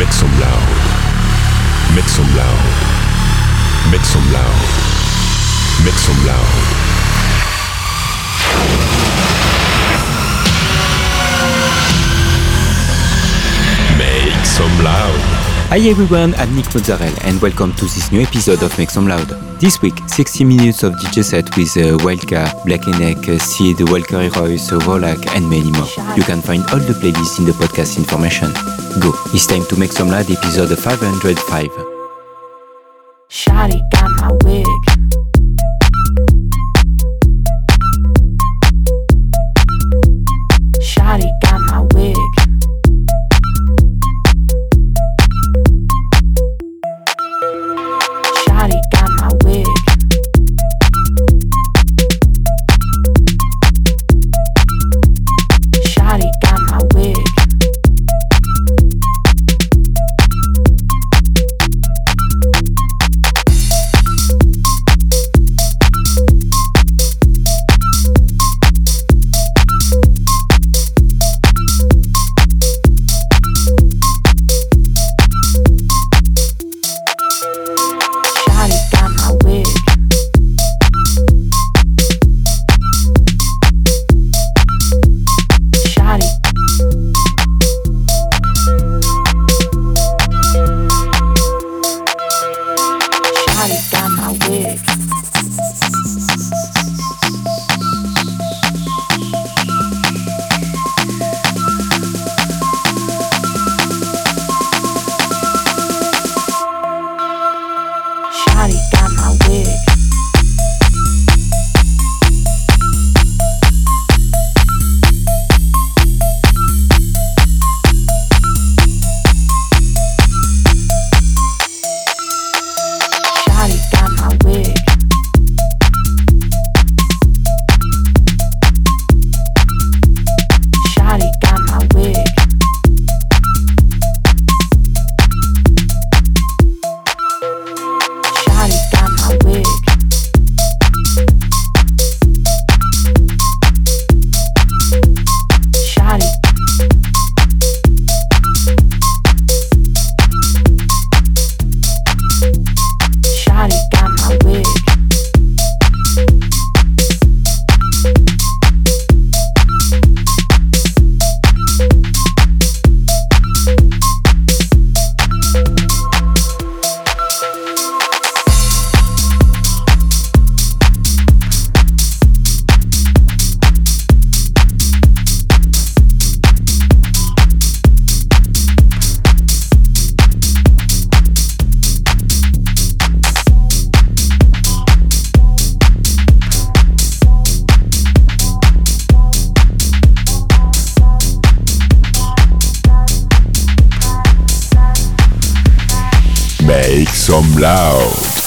Make some loud. Make some loud. Make some loud. Make some loud. Make some loud. Hi everyone, I'm Nick Mozzarella and welcome to this new episode of Make Some Loud. This week, 60 minutes of DJ set with uh, Wildka, Black Neck, Sid, Walker Royce, Volac and many more. You can find all the playlists in the podcast information. Go, it's time to Make Some Loud episode 505. Shotty got my wig. Make some loud.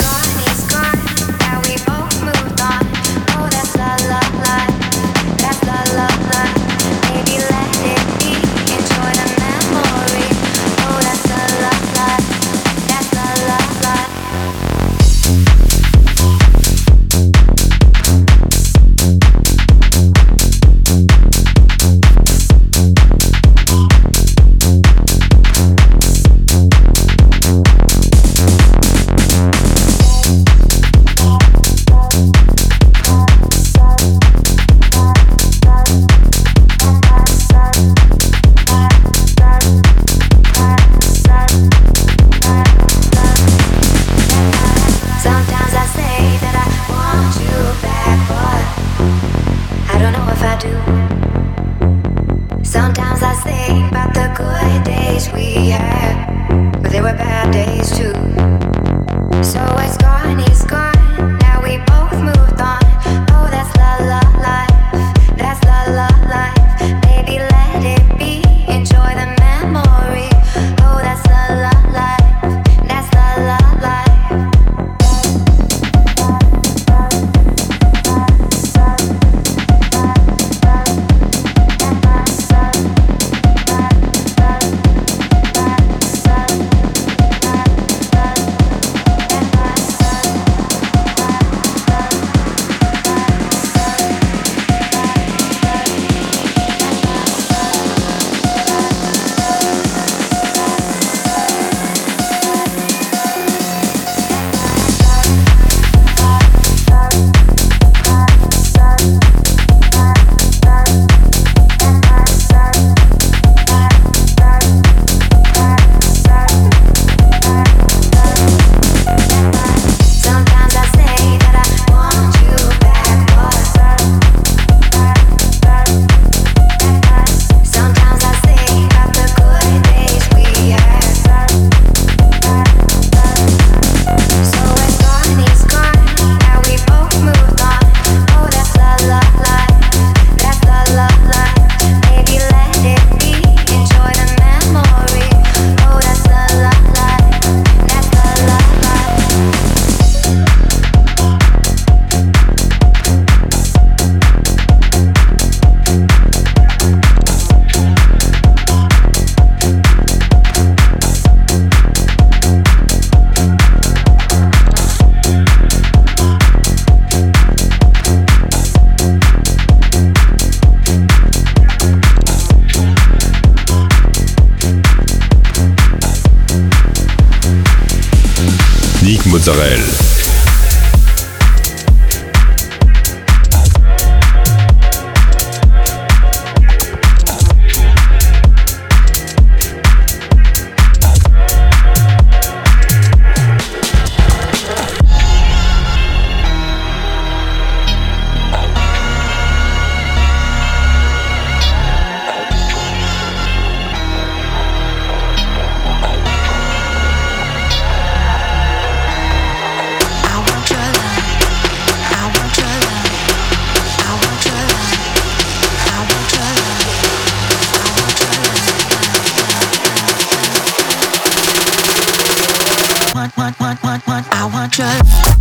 want, want, want, want, I want you.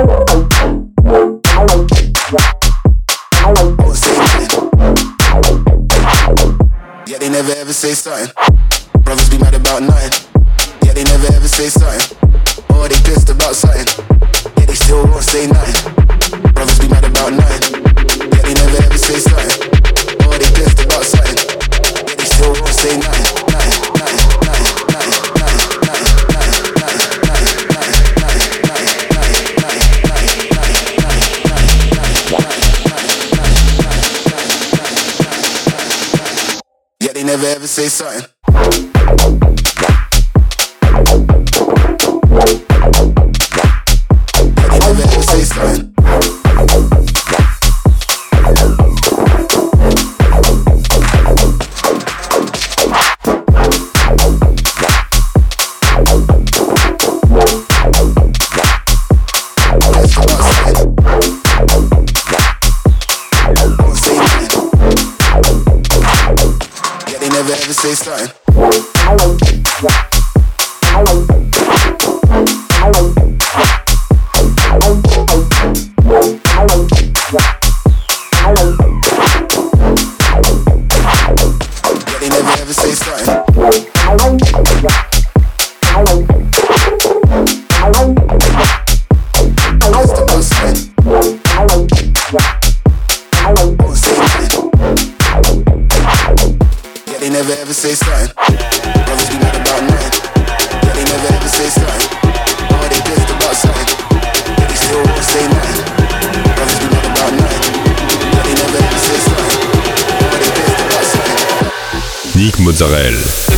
Yeah, they never ever say something. Brothers be mad about nothing. Yeah, they never ever say something. Or they pissed about something. Yeah, they still won't say nothing. Brothers be mad about nothing. Yeah, they never ever say something. Or they pissed about something. Yeah, they still won't say nothing. Say something. Mozzarella.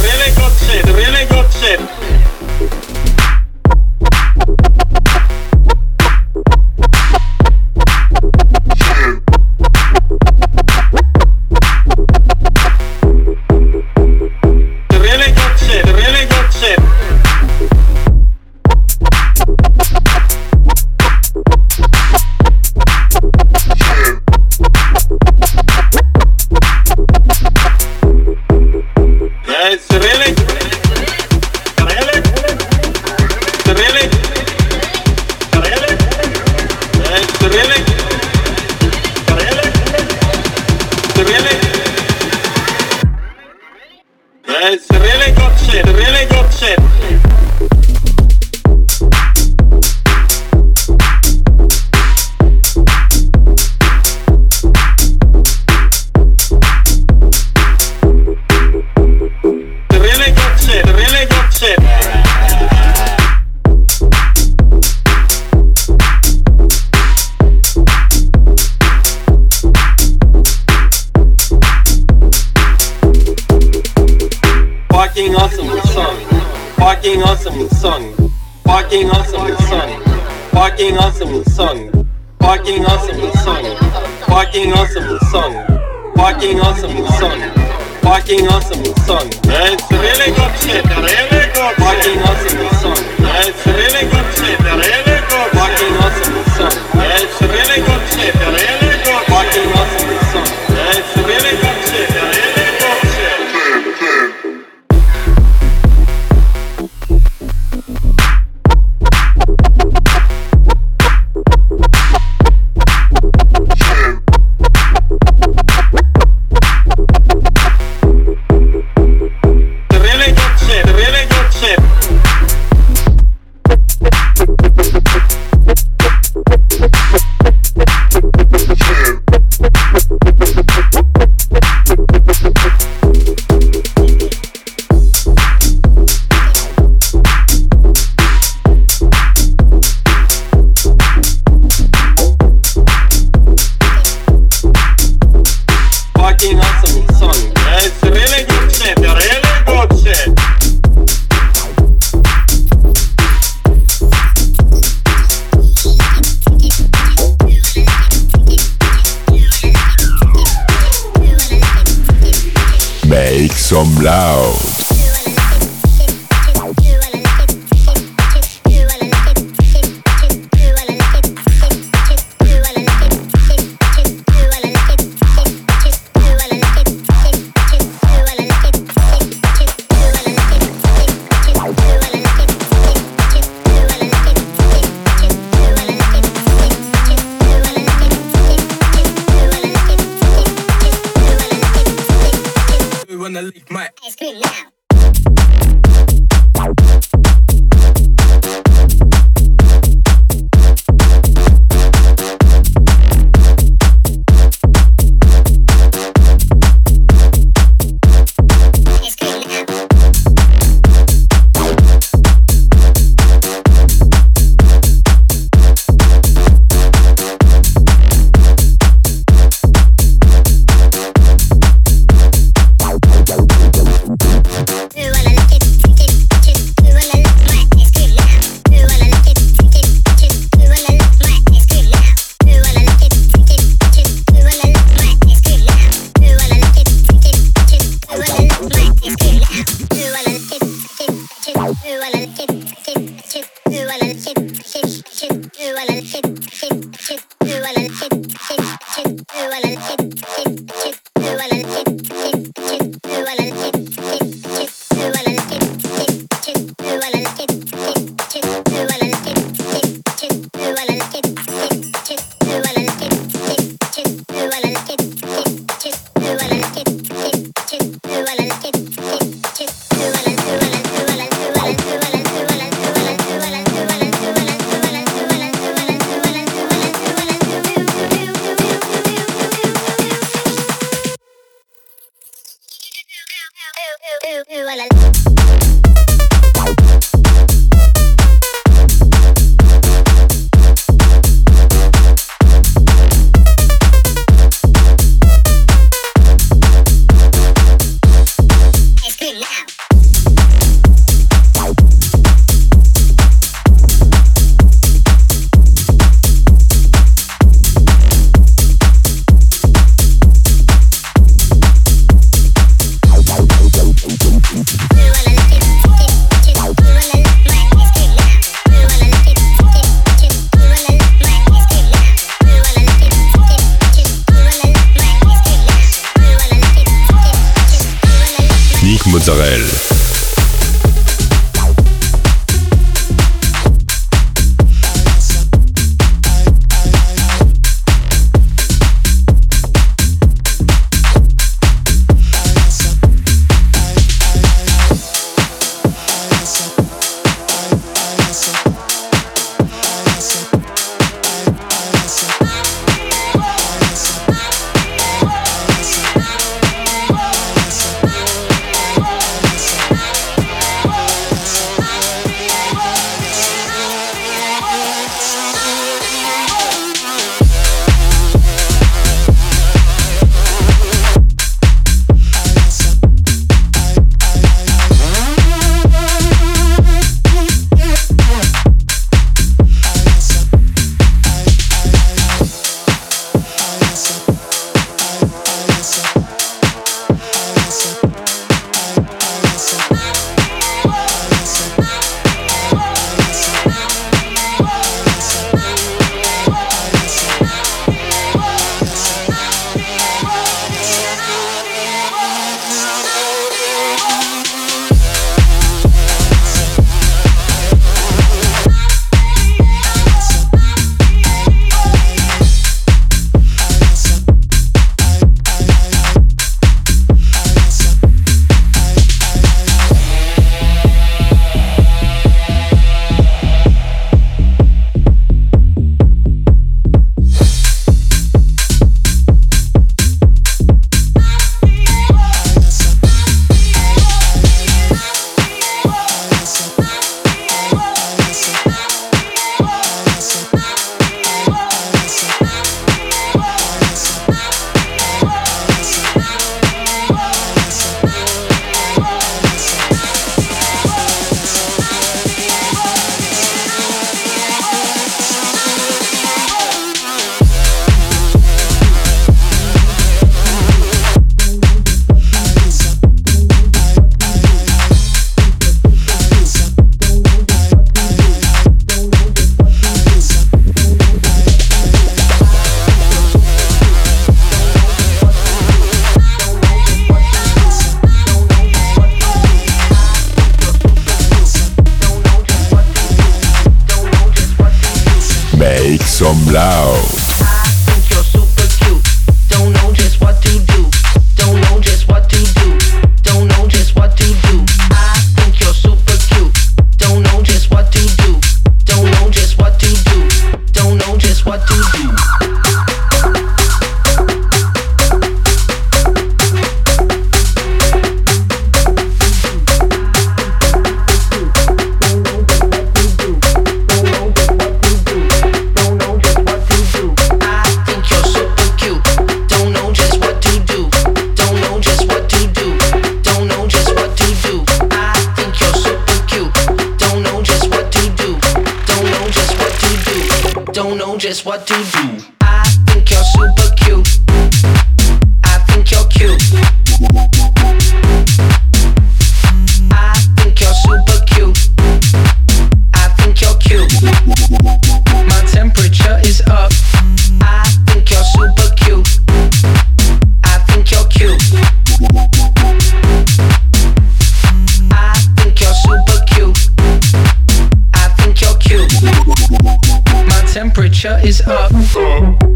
Hot, hot.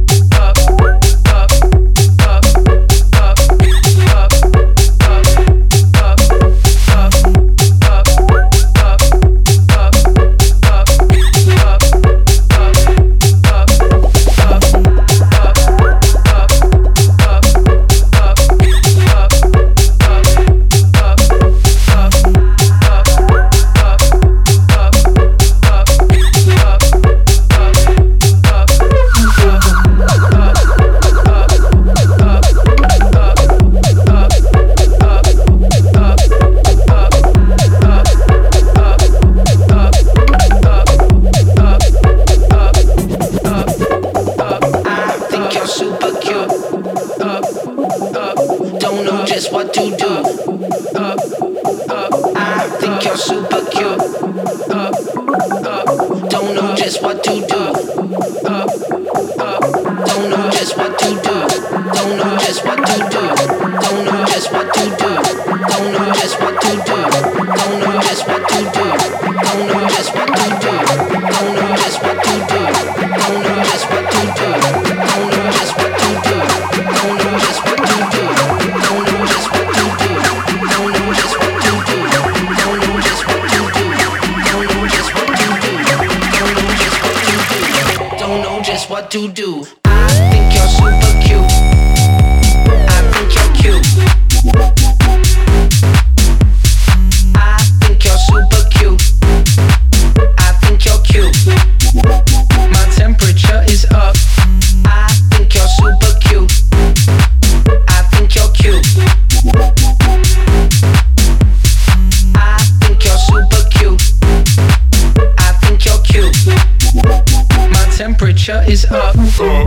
Temperature is up.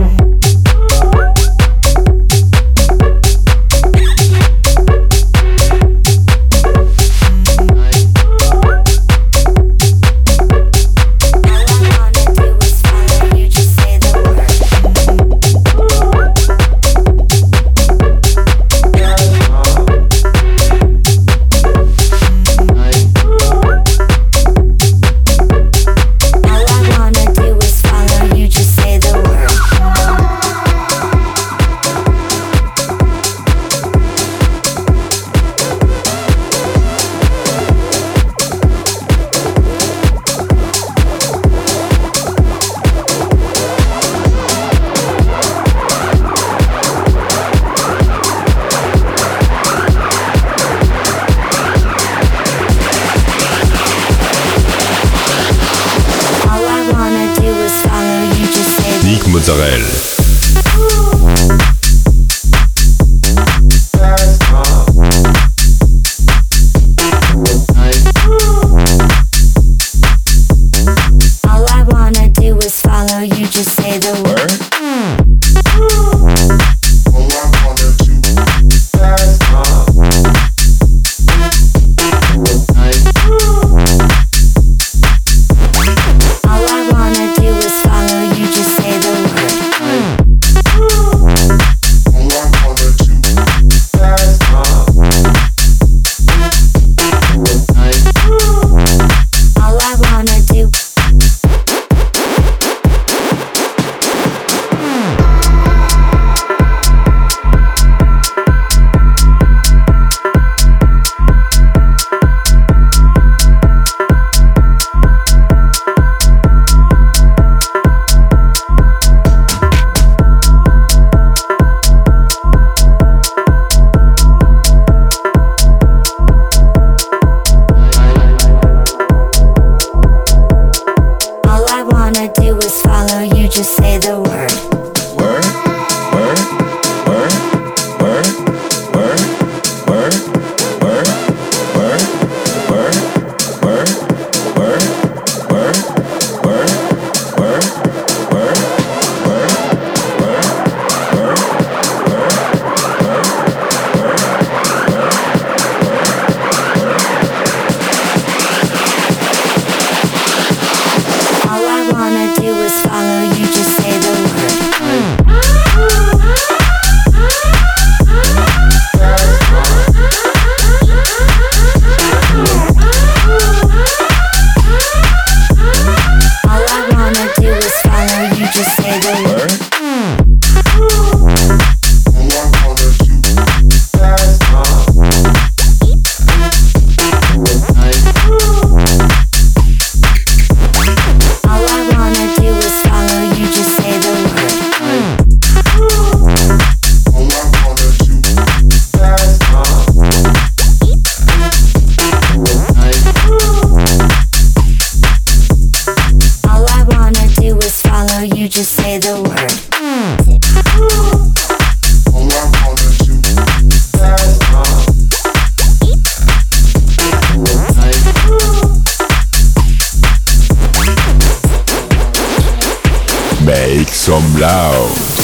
I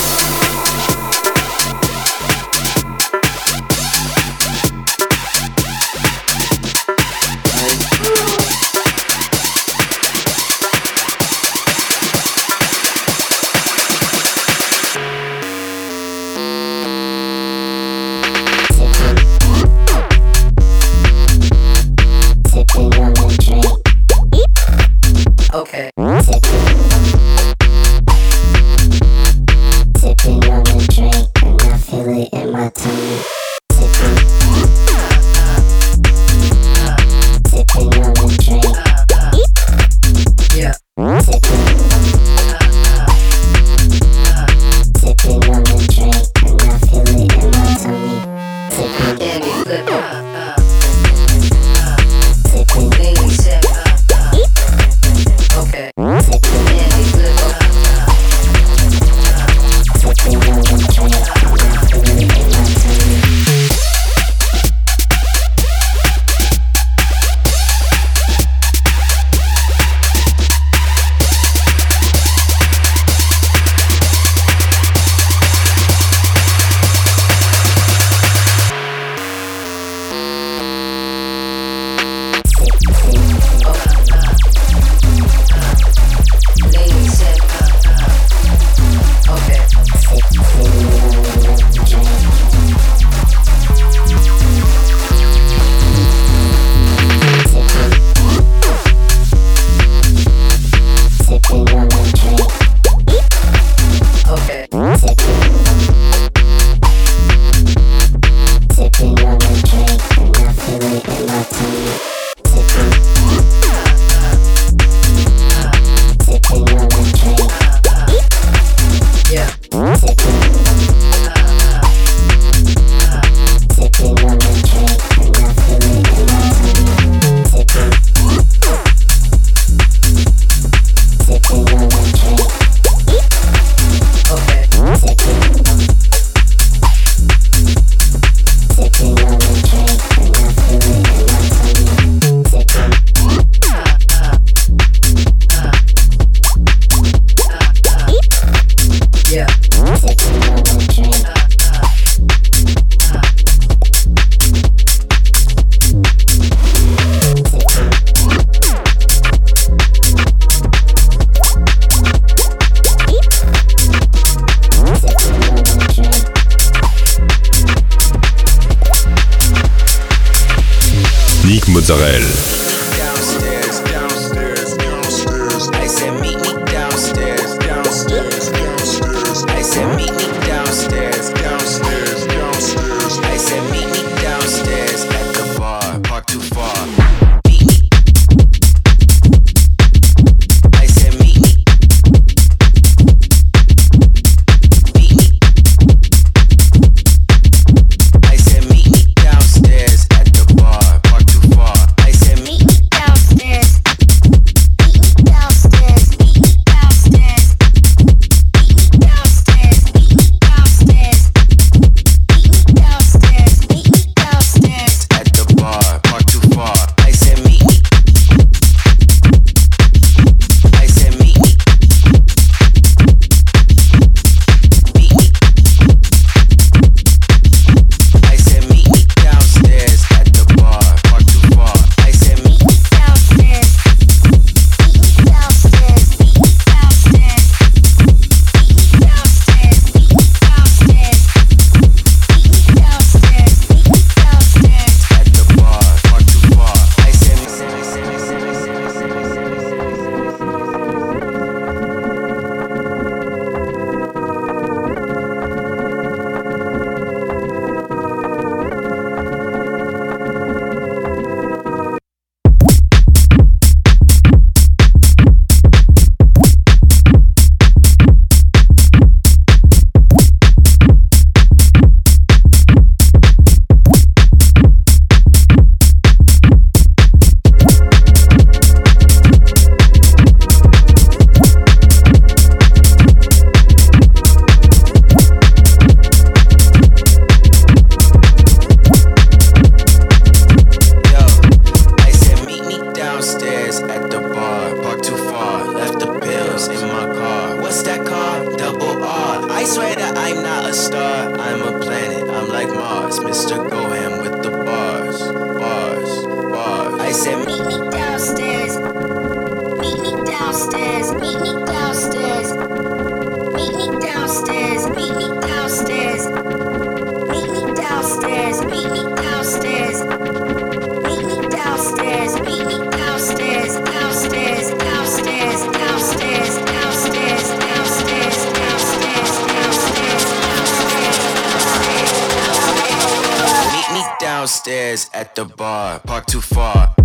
upstairs at the bar, park too far.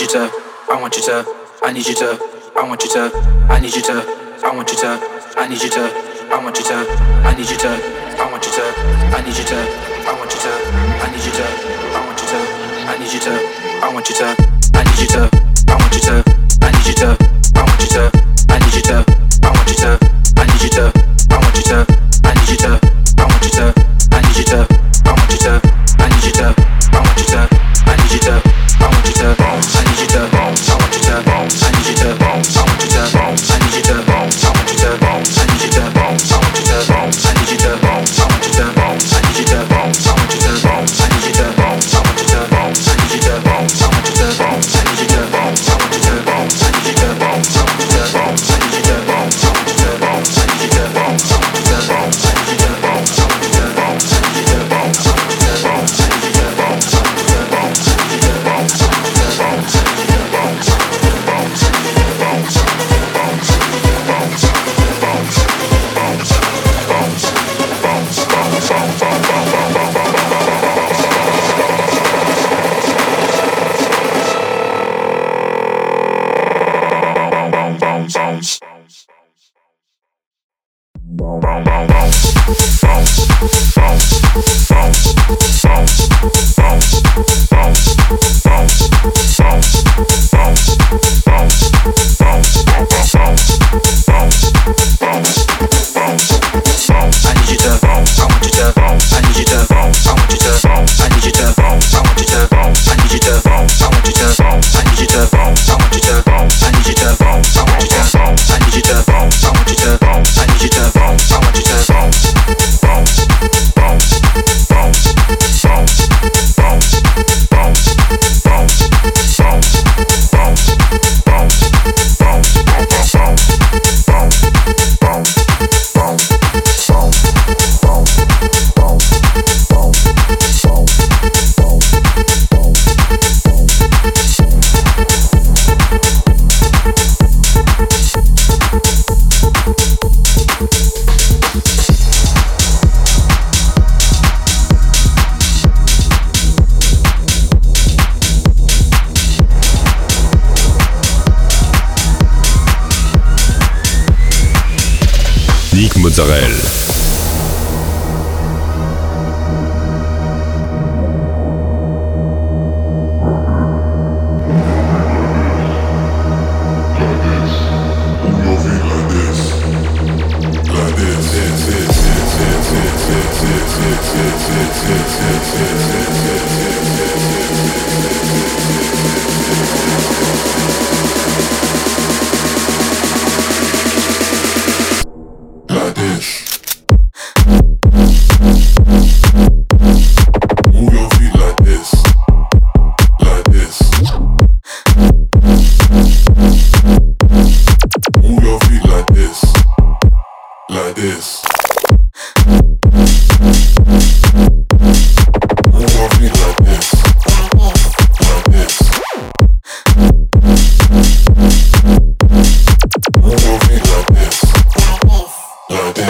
you to, I want you to, I need you to, I want you to, I need you to, I want you to, I need you to, I want you to, I need you to, I want you to, I need you to, I want you to, I need you to, I want you to, I need you to, I want you to, I need you to, I want you to, I need you to, I want you to, I need you to, I want you to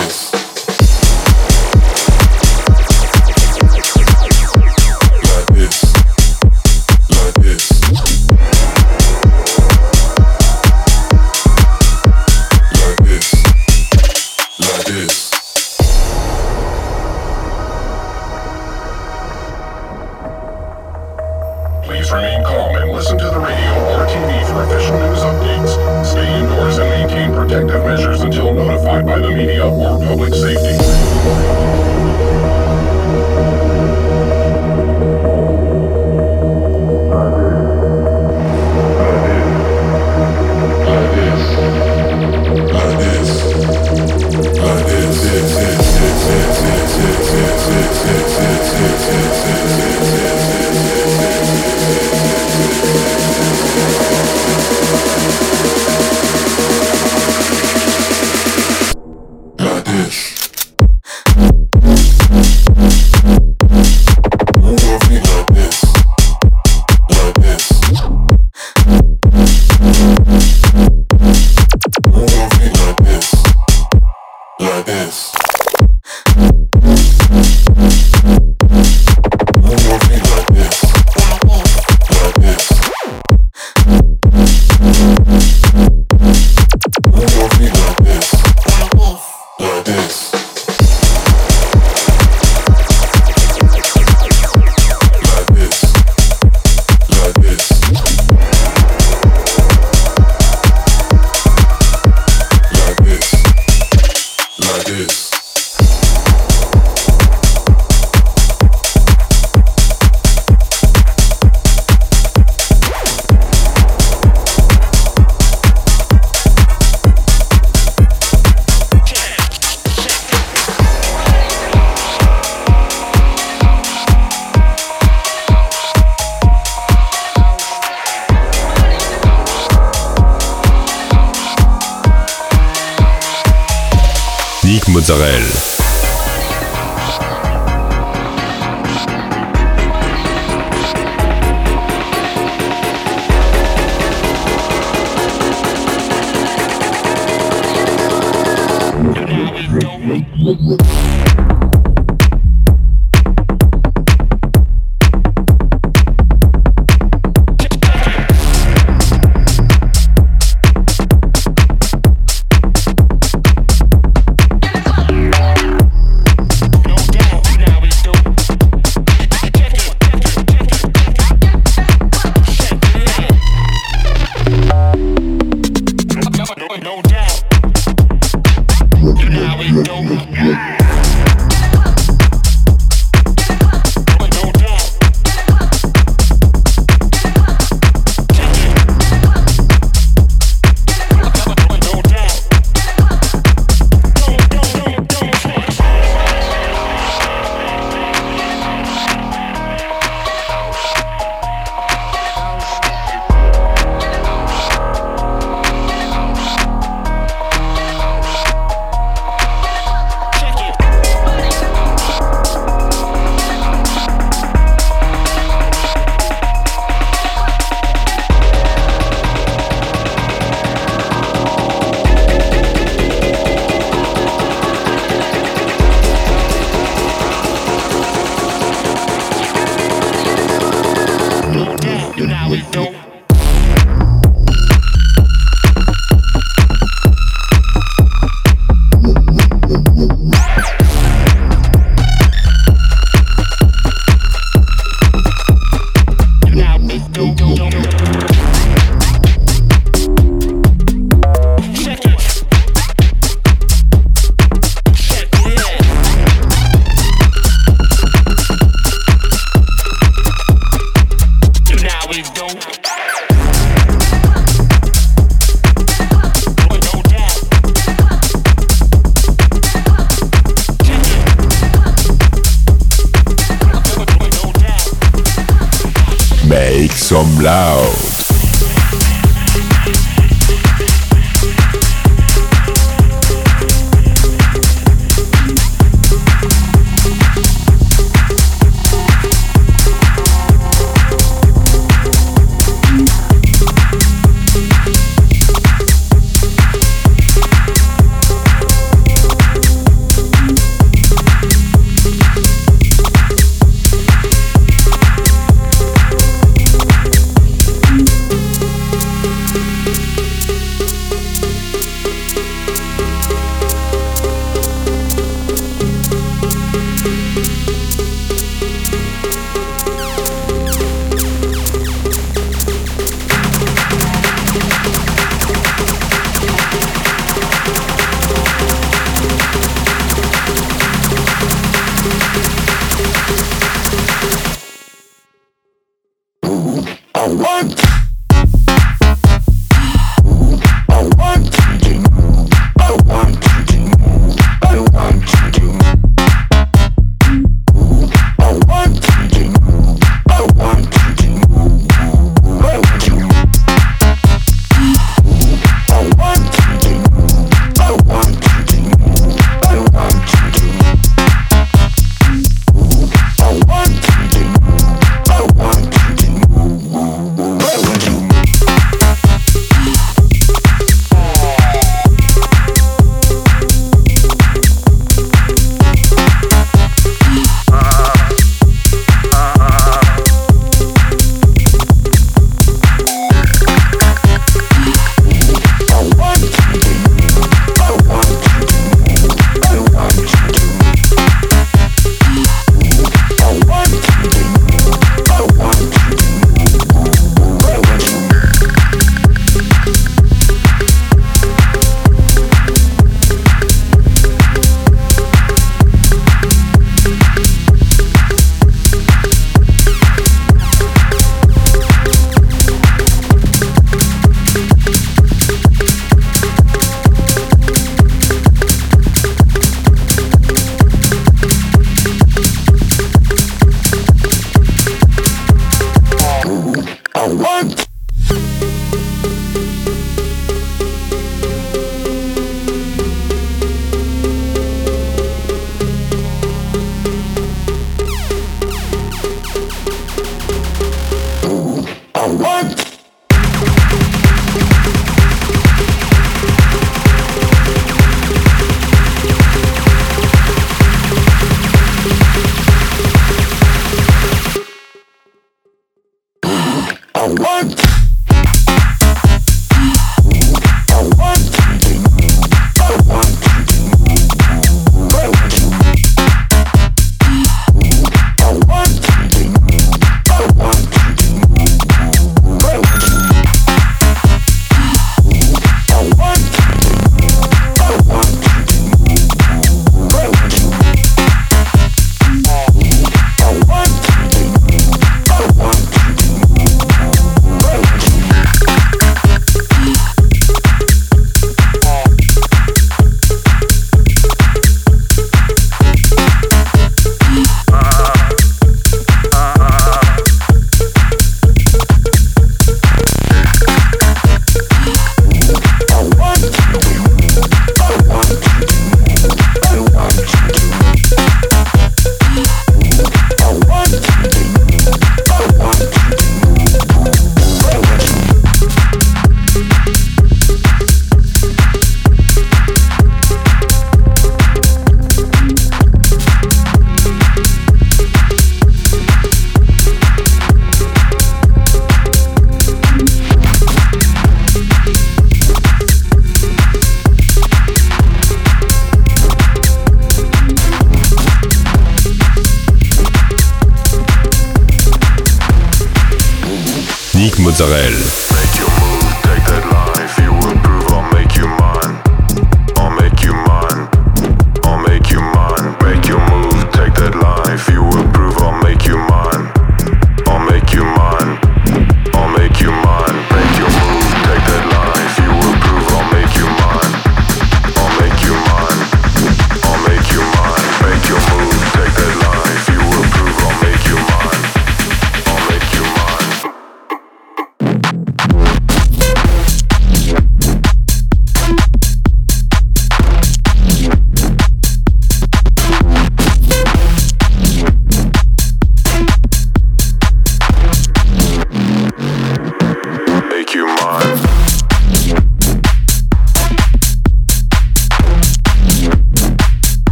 House.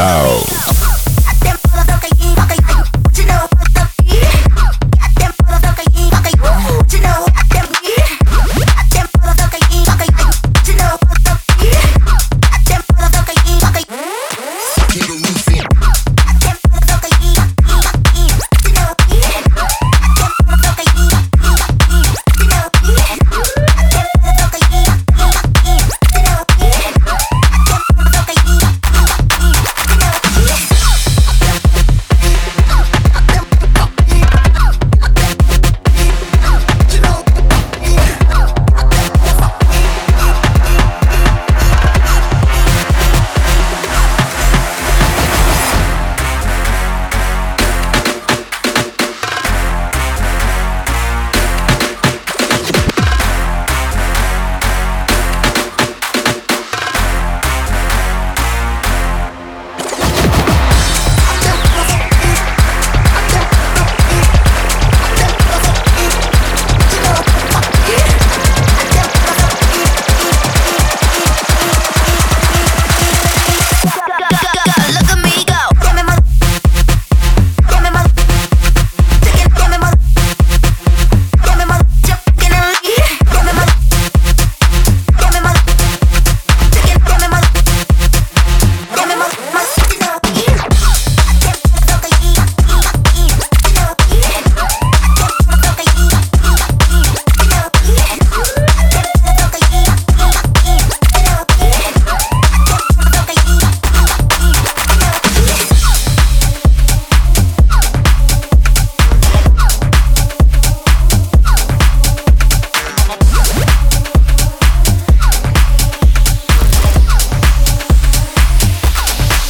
out.